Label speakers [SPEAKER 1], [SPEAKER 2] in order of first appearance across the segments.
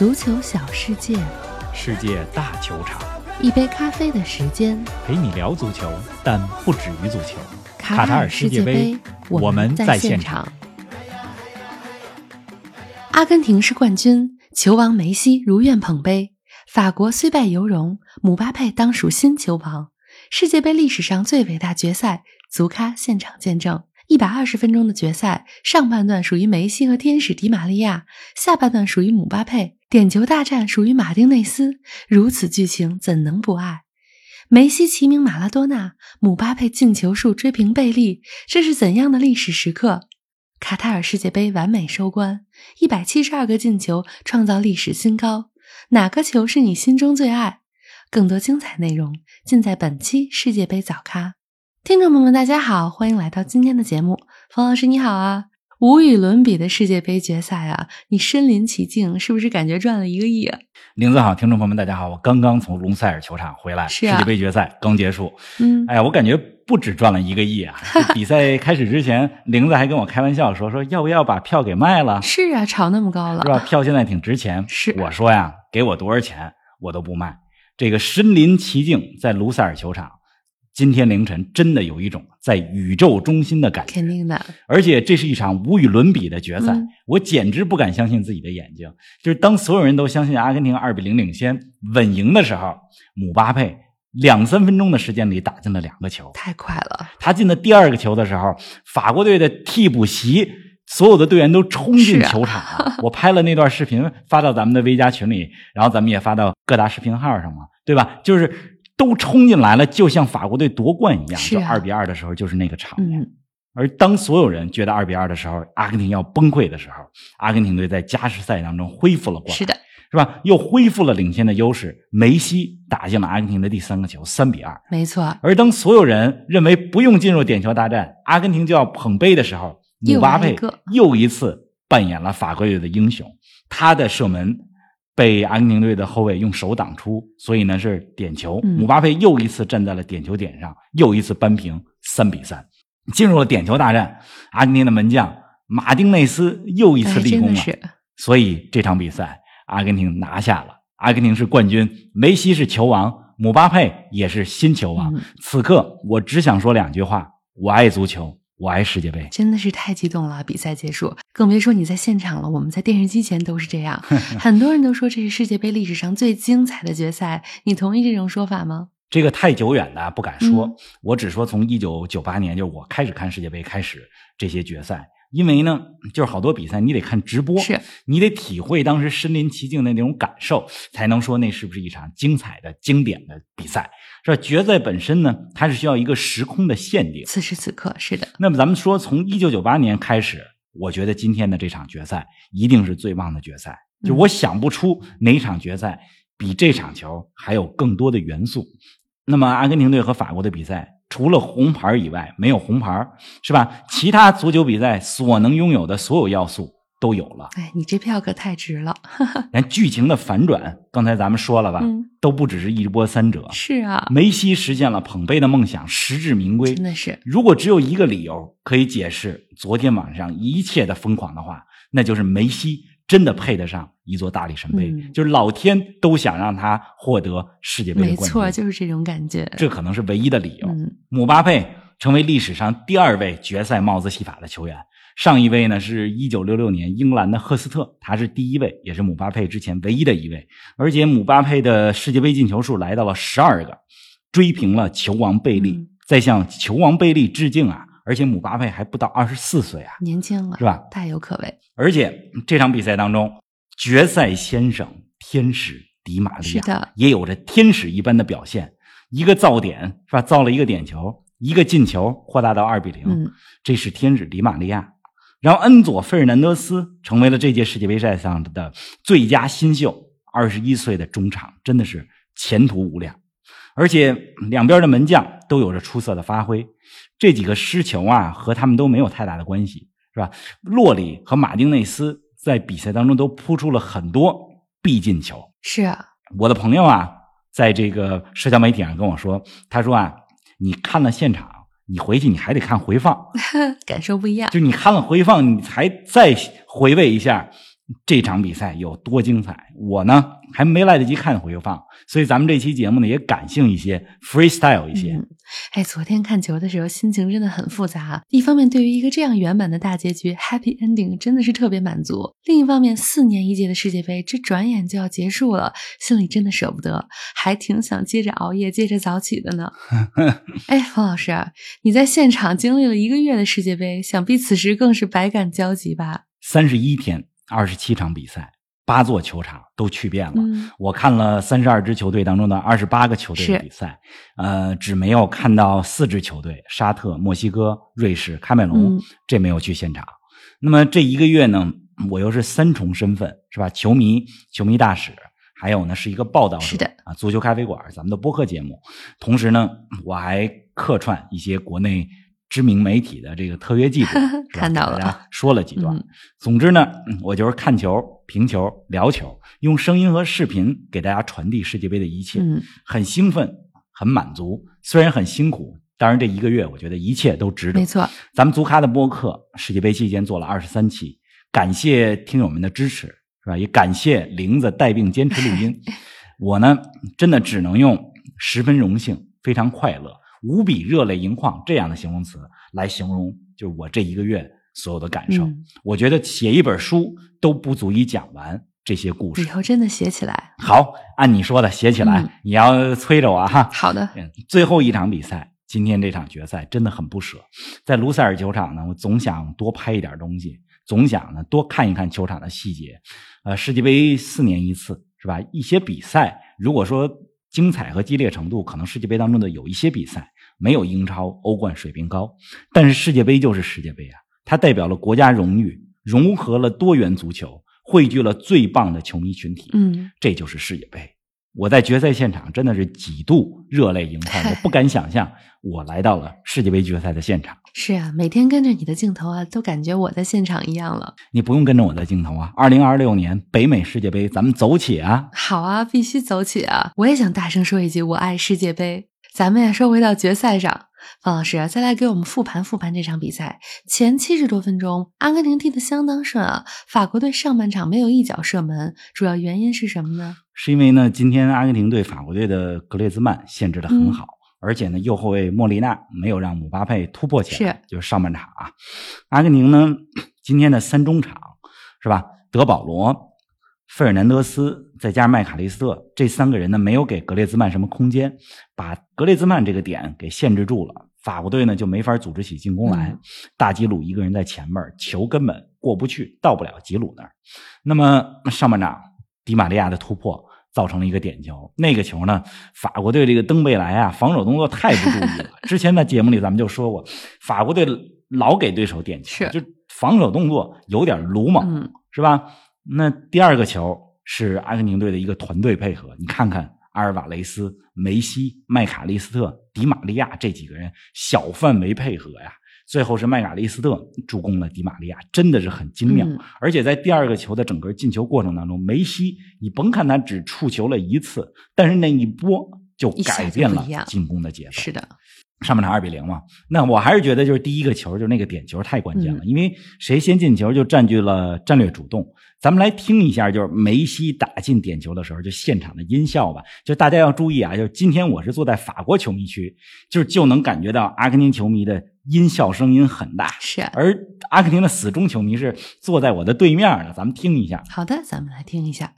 [SPEAKER 1] 足球小世界，
[SPEAKER 2] 世界大球场，
[SPEAKER 1] 一杯咖啡的时间。
[SPEAKER 2] 陪你聊足球，但不止于足球。
[SPEAKER 1] 卡塔尔世界杯，
[SPEAKER 2] 我们
[SPEAKER 1] 在
[SPEAKER 2] 现
[SPEAKER 1] 场。阿根廷是冠军，球王梅西如愿捧杯。法国虽败犹荣，姆巴佩当属新球王。世界杯历史上最伟大决赛，足咖现场见证。一百二十分钟的决赛，上半段属于梅西和天使迪玛利亚，下半段属于姆巴佩，点球大战属于马丁内斯。如此剧情，怎能不爱？梅西齐名马拉多纳，姆巴佩进球数追平贝利，这是怎样的历史时刻？卡塔尔世界杯完美收官，一百七十二个进球创造历史新高。哪个球是你心中最爱？更多精彩内容尽在本期世界杯早咖。听众朋友们，大家好，欢迎来到今天的节目。冯老师你好啊！无与伦比的世界杯决赛啊，你身临其境，是不是感觉赚了一个亿啊？
[SPEAKER 2] 林子好，听众朋友们大家好，我刚刚从隆塞尔球场回来，
[SPEAKER 1] 是
[SPEAKER 2] 世界杯决赛刚结束。
[SPEAKER 1] 嗯，
[SPEAKER 2] 哎呀，我感觉不止赚了一个亿啊！比赛开始之前，玲子还跟我开玩笑说说要不要把票给卖了？
[SPEAKER 1] 是啊，炒那么高了，
[SPEAKER 2] 是吧？票现在挺值钱。
[SPEAKER 1] 是，
[SPEAKER 2] 我说呀，给我多少钱我都不卖。这个身临其境在卢塞尔球场。今天凌晨真的有一种在宇宙中心的感觉，
[SPEAKER 1] 肯定的。
[SPEAKER 2] 而且这是一场无与伦比的决赛，我简直不敢相信自己的眼睛。就是当所有人都相信阿根廷二比零领先稳赢的时候，姆巴佩两三分钟的时间里打进了两个球，
[SPEAKER 1] 太快了。
[SPEAKER 2] 他进的第二个球的时候，法国队的替补席所有的队员都冲进球场了。我拍了那段视频发到咱们的微加群里，然后咱们也发到各大视频号上嘛，对吧？就是。都冲进来了，就像法国队夺冠一样。
[SPEAKER 1] 就
[SPEAKER 2] 二比二的时候，就是那个场面。而当所有人觉得二比二的时候，阿根廷要崩溃的时候，阿根廷队在加时赛当中恢复了过来。
[SPEAKER 1] 是的，
[SPEAKER 2] 是吧？又恢复了领先的优势。梅西打进了阿根廷的第三个球，三比二。
[SPEAKER 1] 没错。
[SPEAKER 2] 而当所有人认为不用进入点球大战，阿根廷就要捧杯的时候，姆巴佩又一次扮演了法国队的英雄，他的射门。被阿根廷队的后卫用手挡出，所以呢是点球。姆巴佩又一次站在了点球点上，又一次扳平三比三，进入了点球大战。阿根廷的门将马丁内斯又一次立功了，所以这场比赛阿根廷拿下了。阿根廷是冠军，梅西是球王，姆巴佩也是新球王。此刻我只想说两句话：我爱足球。我爱世界杯，
[SPEAKER 1] 真的是太激动了！比赛结束，更别说你在现场了。我们在电视机前都是这样，很多人都说这是世界杯历史上最精彩的决赛。你同意这种说法吗？
[SPEAKER 2] 这个太久远了不敢说，我只说从一九九八年，就是我开始看世界杯开始，这些决赛。因为呢，就是好多比赛你得看直播，
[SPEAKER 1] 是
[SPEAKER 2] 你得体会当时身临其境的那种感受，才能说那是不是一场精彩的、经典的比赛，是吧？决赛本身呢，它是需要一个时空的限定。
[SPEAKER 1] 此时此刻，是的。
[SPEAKER 2] 那么咱们说，从一九九八年开始，我觉得今天的这场决赛一定是最棒的决赛。就我想不出哪场决赛比这场球还有更多的元素。那么阿根廷队和法国的比赛。除了红牌以外，没有红牌，是吧？其他足球比赛所能拥有的所有要素都有了。
[SPEAKER 1] 哎，你这票可太值了！
[SPEAKER 2] 连剧情的反转，刚才咱们说了吧，都不只是一波三折。
[SPEAKER 1] 是啊，
[SPEAKER 2] 梅西实现了捧杯的梦想，实至名归。
[SPEAKER 1] 真的是，
[SPEAKER 2] 如果只有一个理由可以解释昨天晚上一切的疯狂的话，那就是梅西。真的配得上一座大力神杯，就是老天都想让他获得世界杯冠军。
[SPEAKER 1] 没错，就是这种感觉。
[SPEAKER 2] 这可能是唯一的理由。姆巴佩成为历史上第二位决赛帽子戏法的球员，上一位呢是一九六六年英格兰的赫斯特，他是第一位，也是姆巴佩之前唯一的一位。而且姆巴佩的世界杯进球数来到了十二个，追平了球王贝利，在向球王贝利致敬啊！而且姆巴佩还不到二十四岁啊，
[SPEAKER 1] 年轻了
[SPEAKER 2] 是吧？
[SPEAKER 1] 大有可为。
[SPEAKER 2] 而且这场比赛当中，决赛先生天使迪玛利亚也有着天使一般的表现，一个造点是吧？造了一个点球，一个进球，扩大到二比零。这是天使迪玛利亚。然后恩佐费尔南德斯成为了这届世界杯赛上的最佳新秀，二十一岁的中场真的是前途无量。而且两边的门将都有着出色的发挥，这几个失球啊和他们都没有太大的关系。是吧？洛里和马丁内斯在比赛当中都扑出了很多必进球。
[SPEAKER 1] 是啊，
[SPEAKER 2] 我的朋友啊，在这个社交媒体上跟我说，他说啊，你看了现场，你回去你还得看回放，
[SPEAKER 1] 感受不一样。
[SPEAKER 2] 就你看了回放，你才再回味一下这场比赛有多精彩。我呢还没来得及看回放，所以咱们这期节目呢也感性一些，freestyle 一些。
[SPEAKER 1] 哎，昨天看球的时候心情真的很复杂。一方面，对于一个这样圆满的大结局，happy ending，真的是特别满足；另一方面，四年一届的世界杯，这转眼就要结束了，心里真的舍不得，还挺想接着熬夜、接着早起的呢。哎，冯老师，你在现场经历了一个月的世界杯，想必此时更是百感交集吧？
[SPEAKER 2] 三十一天，二十七场比赛。八座球场都去遍了，我看了三十二支球队当中的二十八个球队的比赛，呃，只没有看到四支球队：沙特、墨西哥、瑞士、喀麦隆，这没有去现场。那么这一个月呢，我又是三重身份，是吧？球迷、球迷大使，还有呢是一个报道者，
[SPEAKER 1] 是的
[SPEAKER 2] 啊，足球咖啡馆，咱们的播客节目。同时呢，我还客串一些国内。知名媒体的这个特约记者
[SPEAKER 1] 看到了，
[SPEAKER 2] 说了几段。总之呢，我就是看球、评球、聊球，用声音和视频给大家传递世界杯的一切。很兴奋，很满足。虽然很辛苦，当然这一个月我觉得一切都值得。
[SPEAKER 1] 没错，
[SPEAKER 2] 咱们足咖的播客世界杯期间做了二十三期，感谢听友们的支持，是吧？也感谢玲子带病坚持录音。我呢，真的只能用十分荣幸、非常快乐。无比热泪盈眶这样的形容词来形容，就是我这一个月所有的感受。我觉得写一本书都不足以讲完这些故事。
[SPEAKER 1] 以后真的写起来。
[SPEAKER 2] 好，按你说的写起来。你要催着我哈。
[SPEAKER 1] 好的。
[SPEAKER 2] 最后一场比赛，今天这场决赛真的很不舍。在卢塞尔球场呢，我总想多拍一点东西，总想呢多看一看球场的细节。呃，世界杯四年一次，是吧？一些比赛，如果说。精彩和激烈程度，可能世界杯当中的有一些比赛没有英超、欧冠水平高，但是世界杯就是世界杯啊！它代表了国家荣誉，融合了多元足球，汇聚了最棒的球迷群体。
[SPEAKER 1] 嗯，
[SPEAKER 2] 这就是世界杯。我在决赛现场真的是几度热泪盈眶，我 不敢想象我来到了世界杯决赛的现场。
[SPEAKER 1] 是啊，每天跟着你的镜头啊，都感觉我在现场一样了。
[SPEAKER 2] 你不用跟着我的镜头啊！二零二六年北美世界杯，咱们走起啊！
[SPEAKER 1] 好啊，必须走起啊！我也想大声说一句，我爱世界杯。咱们呀，说回到决赛上，方老师啊再来给我们复盘复盘这场比赛。前七十多分钟，阿根廷踢得相当顺啊，法国队上半场没有一脚射门，主要原因是什么呢？
[SPEAKER 2] 是因为呢，今天阿根廷对法国队的格列兹曼限制的很好，而且呢，右后卫莫利纳没有让姆巴佩突破起来。
[SPEAKER 1] 是，
[SPEAKER 2] 就是上半场啊，阿根廷呢，今天的三中场是吧？德保罗、费尔南德斯再加上麦卡利斯特这三个人呢，没有给格列兹曼什么空间，把格列兹曼这个点给限制住了。法国队呢就没法组织起进攻来。大吉鲁一个人在前面，球根本过不去，到不了吉鲁那儿。那么上半场，迪玛利亚的突破。造成了一个点球，那个球呢？法国队这个登贝莱啊，防守动作太不注意了。之前在节目里咱们就说过，法国队老给对手点球，就防守动作有点鲁莽，是吧？那第二个球是阿根廷队的一个团队配合，你看看阿尔瓦雷斯、梅西、麦卡利斯特、迪玛利亚这几个人小范围配合呀。最后是麦卡利斯特助攻了迪玛利亚，真的是很精妙。而且在第二个球的整个进球过程当中，梅西，你甭看他只触球了一次，但是那一波就改变了进攻的节奏。
[SPEAKER 1] 是的，
[SPEAKER 2] 上半场二比零嘛。那我还是觉得就是第一个球，就是那个点球太关键了，因为谁先进球就占据了战略主动。咱们来听一下，就是梅西打进点球的时候，就现场的音效吧。就大家要注意啊，就是今天我是坐在法国球迷区，就是就能感觉到阿根廷球迷的音效声音很大。
[SPEAKER 1] 是，
[SPEAKER 2] 而阿根廷的死忠球迷是坐在我的对面的。咱们听一下。
[SPEAKER 1] 好的，咱们来听一下。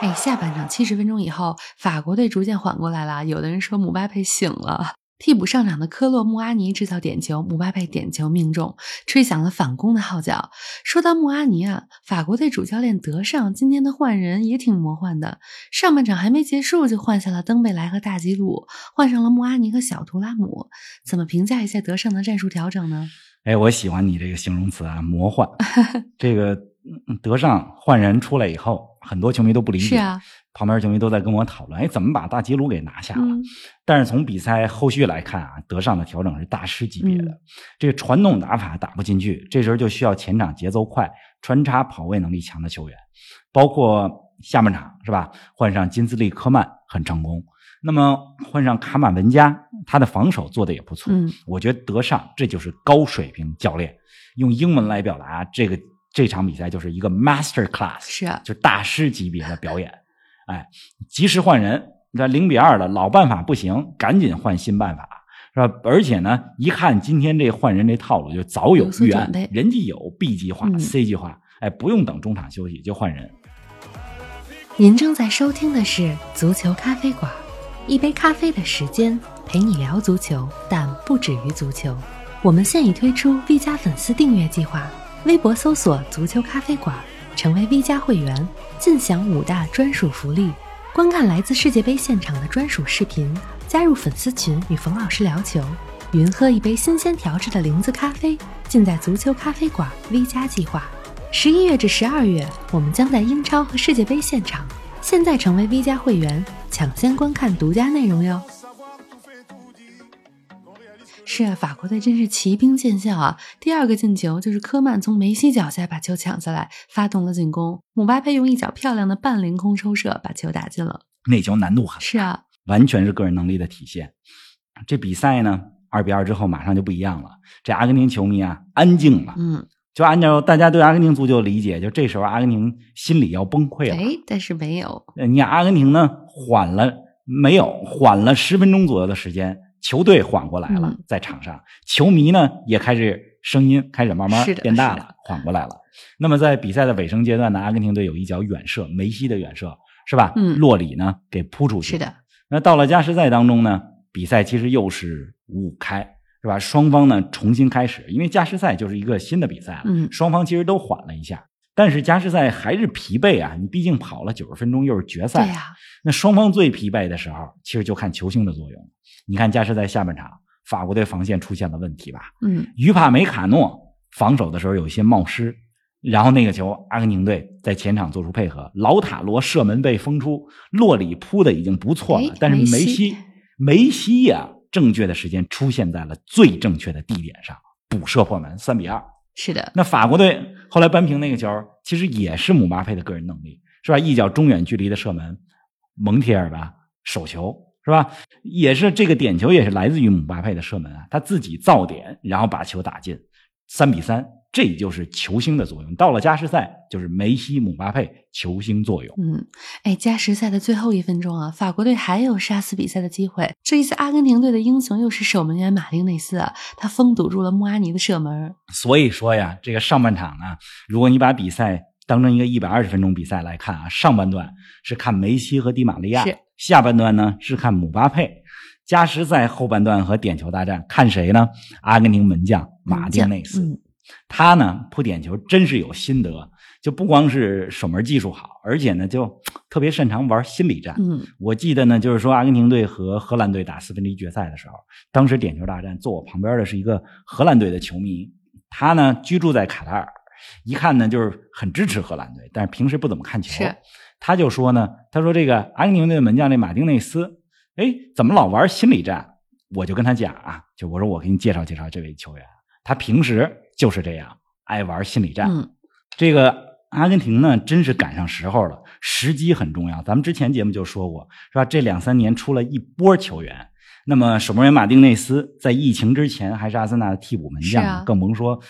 [SPEAKER 1] 哎，下半场七十分钟以后，法国队逐渐缓过来了。有的人说姆巴佩醒了，替补上场的科洛穆阿尼制造点球，姆巴佩点球命中，吹响了反攻的号角。说到穆阿尼啊，法国队主教练德尚今天的换人也挺魔幻的。上半场还没结束就换下了登贝莱和大吉鲁，换上了穆阿尼和小图拉姆。怎么评价一下德尚的战术调整呢？
[SPEAKER 2] 哎，我喜欢你这个形容词啊，魔幻。这个德尚换人出来以后。很多球迷都不理解，
[SPEAKER 1] 是啊，
[SPEAKER 2] 旁边球迷都在跟我讨论，哎，怎么把大吉鲁给拿下了？但是从比赛后续来看啊，德尚的调整是大师级别的，这个传统打法打不进去，这时候就需要前场节奏快、穿插跑位能力强的球员，包括下半场是吧？换上金斯利科曼很成功。那么换上卡马文加，他的防守做的也不错。
[SPEAKER 1] 嗯，
[SPEAKER 2] 我觉得德尚这就是高水平教练。用英文来表达这个这场比赛就是一个 master class，
[SPEAKER 1] 是啊，
[SPEAKER 2] 就大师级别的表演。哎，及时换人，那零比二了，老办法不行，赶紧换新办法，是吧？而且呢，一看今天这换人这套路就早有预案，人计有 B 计划、C 计划，哎，不用等中场休息就换人。
[SPEAKER 1] 您正在收听的是足球咖啡馆。一杯咖啡的时间，陪你聊足球，但不止于足球。我们现已推出 V 加粉丝订阅计划，微博搜索“足球咖啡馆”，成为 V 加会员，尽享五大专属福利：观看来自世界杯现场的专属视频，加入粉丝群与冯老师聊球，云喝一杯新鲜调制的零子咖啡，尽在足球咖啡馆 V 加计划。十一月至十二月，我们将在英超和世界杯现场。现在成为 V 加会员，抢先观看独家内容哟！是啊，法国队真是奇兵见效啊！第二个进球就是科曼从梅西脚下把球抢下来，发动了进攻。姆巴佩用一脚漂亮的半凌空抽射把球打进了。
[SPEAKER 2] 那球难度很
[SPEAKER 1] 是啊，
[SPEAKER 2] 完全是个人能力的体现。这比赛呢，二比二之后马上就不一样了。这阿根廷球迷啊，安静了。
[SPEAKER 1] 嗯。
[SPEAKER 2] 就按照大家对阿根廷足球的理解，就这时候阿根廷心里要崩溃了。
[SPEAKER 1] 哎，但是没有。
[SPEAKER 2] 你看阿根廷呢，缓了没有？缓了十分钟左右的时间，球队缓过来了，在场上，球迷呢也开始声音开始慢慢变大了，缓过来了。那么在比赛的尾声阶段呢，阿根廷队有一脚远射，梅西的远射是吧？
[SPEAKER 1] 嗯，
[SPEAKER 2] 洛里呢给扑出去。
[SPEAKER 1] 是的。
[SPEAKER 2] 那到了加时赛当中呢，比赛其实又是五五开。是吧？双方呢重新开始，因为加时赛就是一个新的比赛了。
[SPEAKER 1] 嗯，
[SPEAKER 2] 双方其实都缓了一下，但是加时赛还是疲惫啊！你毕竟跑了九十分钟，又是决赛。
[SPEAKER 1] 对呀。
[SPEAKER 2] 那双方最疲惫的时候，其实就看球星的作用。你看加时赛下半场，法国队防线出现了问题吧？
[SPEAKER 1] 嗯。
[SPEAKER 2] 于帕梅卡诺防守的时候有一些冒失，然后那个球，阿根廷队在前场做出配合，老塔罗射门被封出，洛里扑的已经不错了，但是梅西，梅西呀。正确的时间出现在了最正确的地点上，补射破门，三比二。
[SPEAKER 1] 是的，
[SPEAKER 2] 那法国队后来扳平那个球，其实也是姆巴佩的个人能力，是吧？一脚中远距离的射门，蒙铁尔吧手球，是吧？也是这个点球也是来自于姆巴佩的射门啊，他自己造点，然后把球打进，三比三。这就是球星的作用。到了加时赛，就是梅西、姆巴佩球星作用。
[SPEAKER 1] 嗯，哎，加时赛的最后一分钟啊，法国队还有杀死比赛的机会。这一次，阿根廷队的英雄又是守门员马丁内斯啊，他封堵住了穆阿尼的射门。
[SPEAKER 2] 所以说呀，这个上半场啊，如果你把比赛当成一个一百二十分钟比赛来看啊，上半段是看梅西和迪玛利亚，下半段呢是看姆巴佩。加时赛后半段和点球大战，看谁呢？阿根廷门将马丁内斯。他呢扑点球真是有心得，就不光是守门技术好，而且呢就特别擅长玩心理战。
[SPEAKER 1] 嗯，
[SPEAKER 2] 我记得呢，就是说阿根廷队和荷兰队打四分之一决赛的时候，当时点球大战坐我旁边的是一个荷兰队的球迷，他呢居住在卡塔尔，一看呢就是很支持荷兰队，但是平时不怎么看球。他就说呢，他说这个阿根廷队的门将这马丁内斯，哎，怎么老玩心理战？我就跟他讲啊，就我说我给你介绍介绍这位球员，他平时。就是这样，爱玩心理战。
[SPEAKER 1] 嗯，
[SPEAKER 2] 这个阿根廷呢，真是赶上时候了，时机很重要。咱们之前节目就说过，是吧？这两三年出了一波球员，那么守门员马丁内斯在疫情之前还是阿森纳的替补门将，更甭说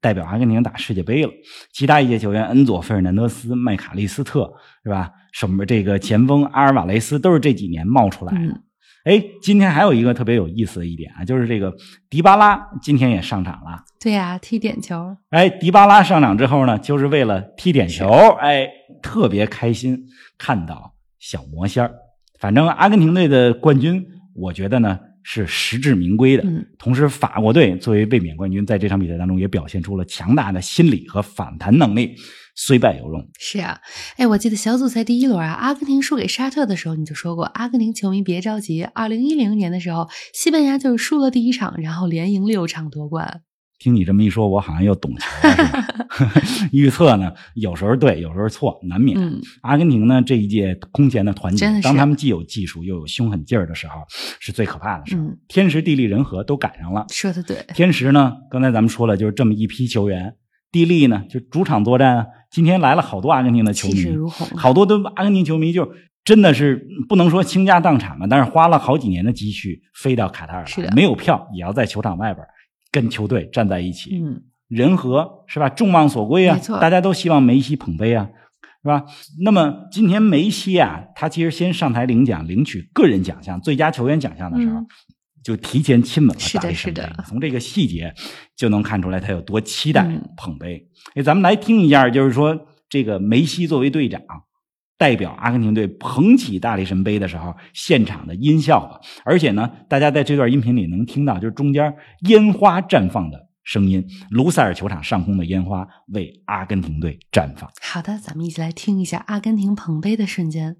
[SPEAKER 2] 代表阿根廷打世界杯了。其他一些球员，恩佐·费尔南德斯、麦卡利斯特，是吧？什么这个前锋阿尔瓦雷斯，都是这几年冒出来的。哎，今天还有一个特别有意思的一点啊，就是这个迪巴拉今天也上场了。
[SPEAKER 1] 对呀，踢点球。
[SPEAKER 2] 哎，迪巴拉上场之后呢，就是为了踢点球。哎，特别开心看到小魔仙儿。反正阿根廷队的冠军，我觉得呢是实至名归的。
[SPEAKER 1] 嗯。
[SPEAKER 2] 同时，法国队作为卫冕冠军，在这场比赛当中也表现出了强大的心理和反弹能力。虽败犹荣。
[SPEAKER 1] 是啊，哎，我记得小组赛第一轮啊，阿根廷输给沙特的时候，你就说过，阿根廷球迷别着急。二零一零年的时候，西班牙就是输了第一场，然后连赢六场夺冠。
[SPEAKER 2] 听你这么一说，我好像又懂球了。预测呢，有时候对，有时候错，难免。阿根廷呢，这一届空前的团结，当他们既有技术又有凶狠劲儿的时候，是最可怕的时候。天时地利人和都赶上了。
[SPEAKER 1] 说的对。
[SPEAKER 2] 天时呢，刚才咱们说了，就是这么一批球员。地利呢，就主场作战啊。今天来了好多阿根廷的球迷，好多都阿根廷球迷就真的是不能说倾家荡产吧，但是花了好几年的积蓄飞到卡塔尔
[SPEAKER 1] 来，
[SPEAKER 2] 没有票也要在球场外边跟球队站在一起。
[SPEAKER 1] 嗯，
[SPEAKER 2] 人和是吧？众望所归啊，大家都希望梅西捧杯啊，是吧？那么今天梅西啊，他其实先上台领奖，领取个人奖项最佳球员奖项的时候。就提前亲吻了大力神杯，从这个细节就能看出来他有多期待捧杯。哎，咱们来听一下，就是说这个梅西作为队长代表阿根廷队捧起大力神杯的时候，现场的音效。而且呢，大家在这段音频里能听到，就是中间烟花绽放的声音，卢塞尔球场上空的烟花为阿根廷队绽放。
[SPEAKER 1] 好的，咱们一起来听一下阿根廷捧杯的瞬间。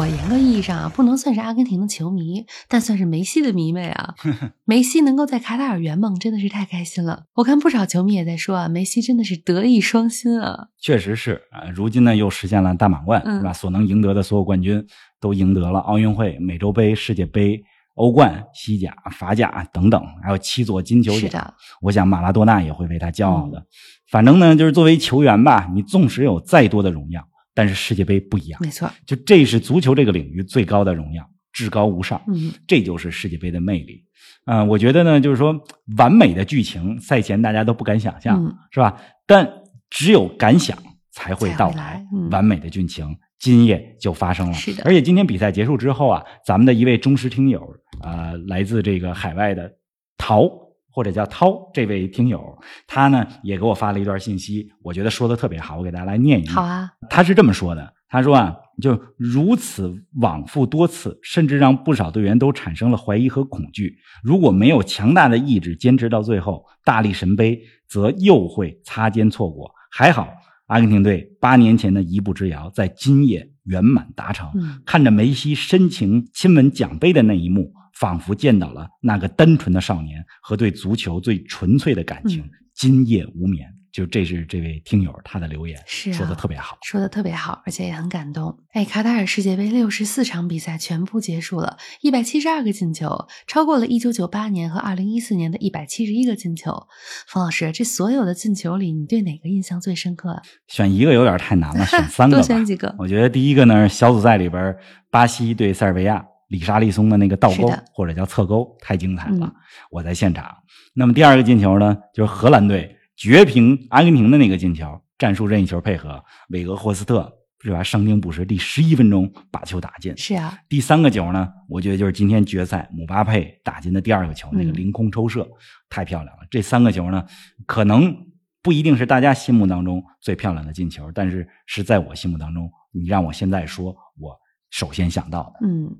[SPEAKER 1] 我严格意义上啊，不能算是阿根廷的球迷，但算是梅西的迷妹啊。梅西能够在卡塔尔圆梦，真的是太开心了。我看不少球迷也在说啊，梅西真的是德艺双馨啊。
[SPEAKER 2] 确实是啊，如今呢又实现了大满贯，是吧？所能赢得的所有冠军都赢得了，奥运会、美洲杯、世界杯、欧冠、西甲、法甲等等，还有七座金球奖。我想马拉多纳也会为他骄傲的。反正呢，就是作为球员吧，你纵使有再多的荣耀。但是世界杯不一样，
[SPEAKER 1] 没错，
[SPEAKER 2] 就这是足球这个领域最高的荣耀，至高无上。
[SPEAKER 1] 嗯，
[SPEAKER 2] 这就是世界杯的魅力。嗯，我觉得呢，就是说完美的剧情赛前大家都不敢想象，是吧？但只有敢想才会到来。完美的剧情今夜就发生了。
[SPEAKER 1] 是的，
[SPEAKER 2] 而且今天比赛结束之后啊，咱们的一位忠实听友啊，来自这个海外的陶。或者叫涛这位听友，他呢也给我发了一段信息，我觉得说的特别好，我给大家来念一念。
[SPEAKER 1] 好啊，
[SPEAKER 2] 他是这么说的，他说啊，就如此往复多次，甚至让不少队员都产生了怀疑和恐惧。如果没有强大的意志坚持到最后，大力神杯则又会擦肩错过。还好，阿根廷队八年前的一步之遥在今夜圆满达成。看着梅西深情亲吻奖杯的那一幕。仿佛见到了那个单纯的少年和对足球最纯粹的感情，今夜无眠。就这是这位听友他的留言，
[SPEAKER 1] 是
[SPEAKER 2] 说的特别好，
[SPEAKER 1] 说的特别好，而且也很感动。哎，卡塔尔世界杯六十四场比赛全部结束了，一百七十二个进球，超过了一九九八年和二零一四年的一百七十一个进球。冯老师，这所有的进球里，你对哪个印象最深刻？
[SPEAKER 2] 选一个有点太难了，选三个
[SPEAKER 1] 多选几个。
[SPEAKER 2] 我觉得第一个呢，小组赛里边巴西对塞尔维亚。里沙利松的那个倒钩或者叫侧钩太精彩了，我在现场。那么第二个进球呢，就是荷兰队绝平阿根廷的那个进球，战术任意球配合，韦格霍斯特是吧？伤兵补时第十一分钟把球打进。
[SPEAKER 1] 是啊。
[SPEAKER 2] 第三个球呢，我觉得就是今天决赛姆巴佩打进的第二个球，那个凌空抽射太漂亮了。这三个球呢，可能不一定是大家心目当中最漂亮的进球，但是是在我心目当中，你让我现在说，我。首先想到
[SPEAKER 1] 的，嗯，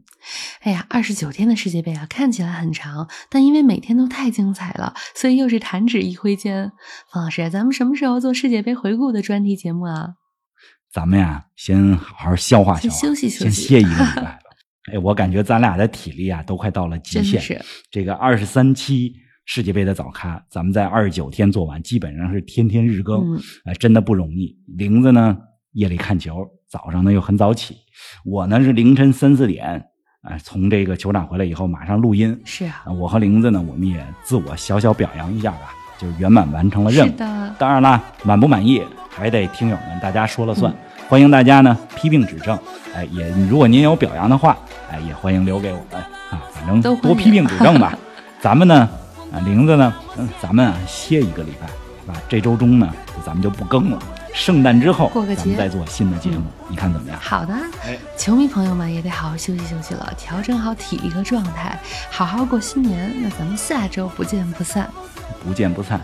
[SPEAKER 1] 哎呀，二十九天的世界杯啊，看起来很长，但因为每天都太精彩了，所以又是弹指一挥间。方老师，咱们什么时候做世界杯回顾的专题节目啊？
[SPEAKER 2] 咱们呀，先好好消化消化，
[SPEAKER 1] 休息休
[SPEAKER 2] 息，先歇一个礼拜吧。哎，我感觉咱俩的体力啊，都快到了极限。这个二十三期世界杯的早咖，咱们在二十九天做完，基本上是天天日更，哎，真的不容易。玲子呢，夜里看球。早上呢又很早起，我呢是凌晨三四点，啊，从这个球场回来以后马上录音。
[SPEAKER 1] 是啊，
[SPEAKER 2] 我和玲子呢，我们也自我小小表扬一下吧，就是圆满完成了任务。
[SPEAKER 1] 是的。
[SPEAKER 2] 当然啦，满不满意还得听友们大家说了算。欢迎大家呢批评指正，哎，也如果您有表扬的话，哎，也欢迎留给我们啊，反正多批评指正吧。咱们呢，啊，玲子呢，嗯，咱们啊歇一个礼拜，是吧？这周中呢，咱们就不更了。圣诞之后
[SPEAKER 1] 过个节
[SPEAKER 2] 再做新的节目，你看怎么样？
[SPEAKER 1] 好的，球迷朋友们也得好好休息休息了，调整好体力和状态，好好过新年。那咱们下周不见不散，
[SPEAKER 2] 不见不散。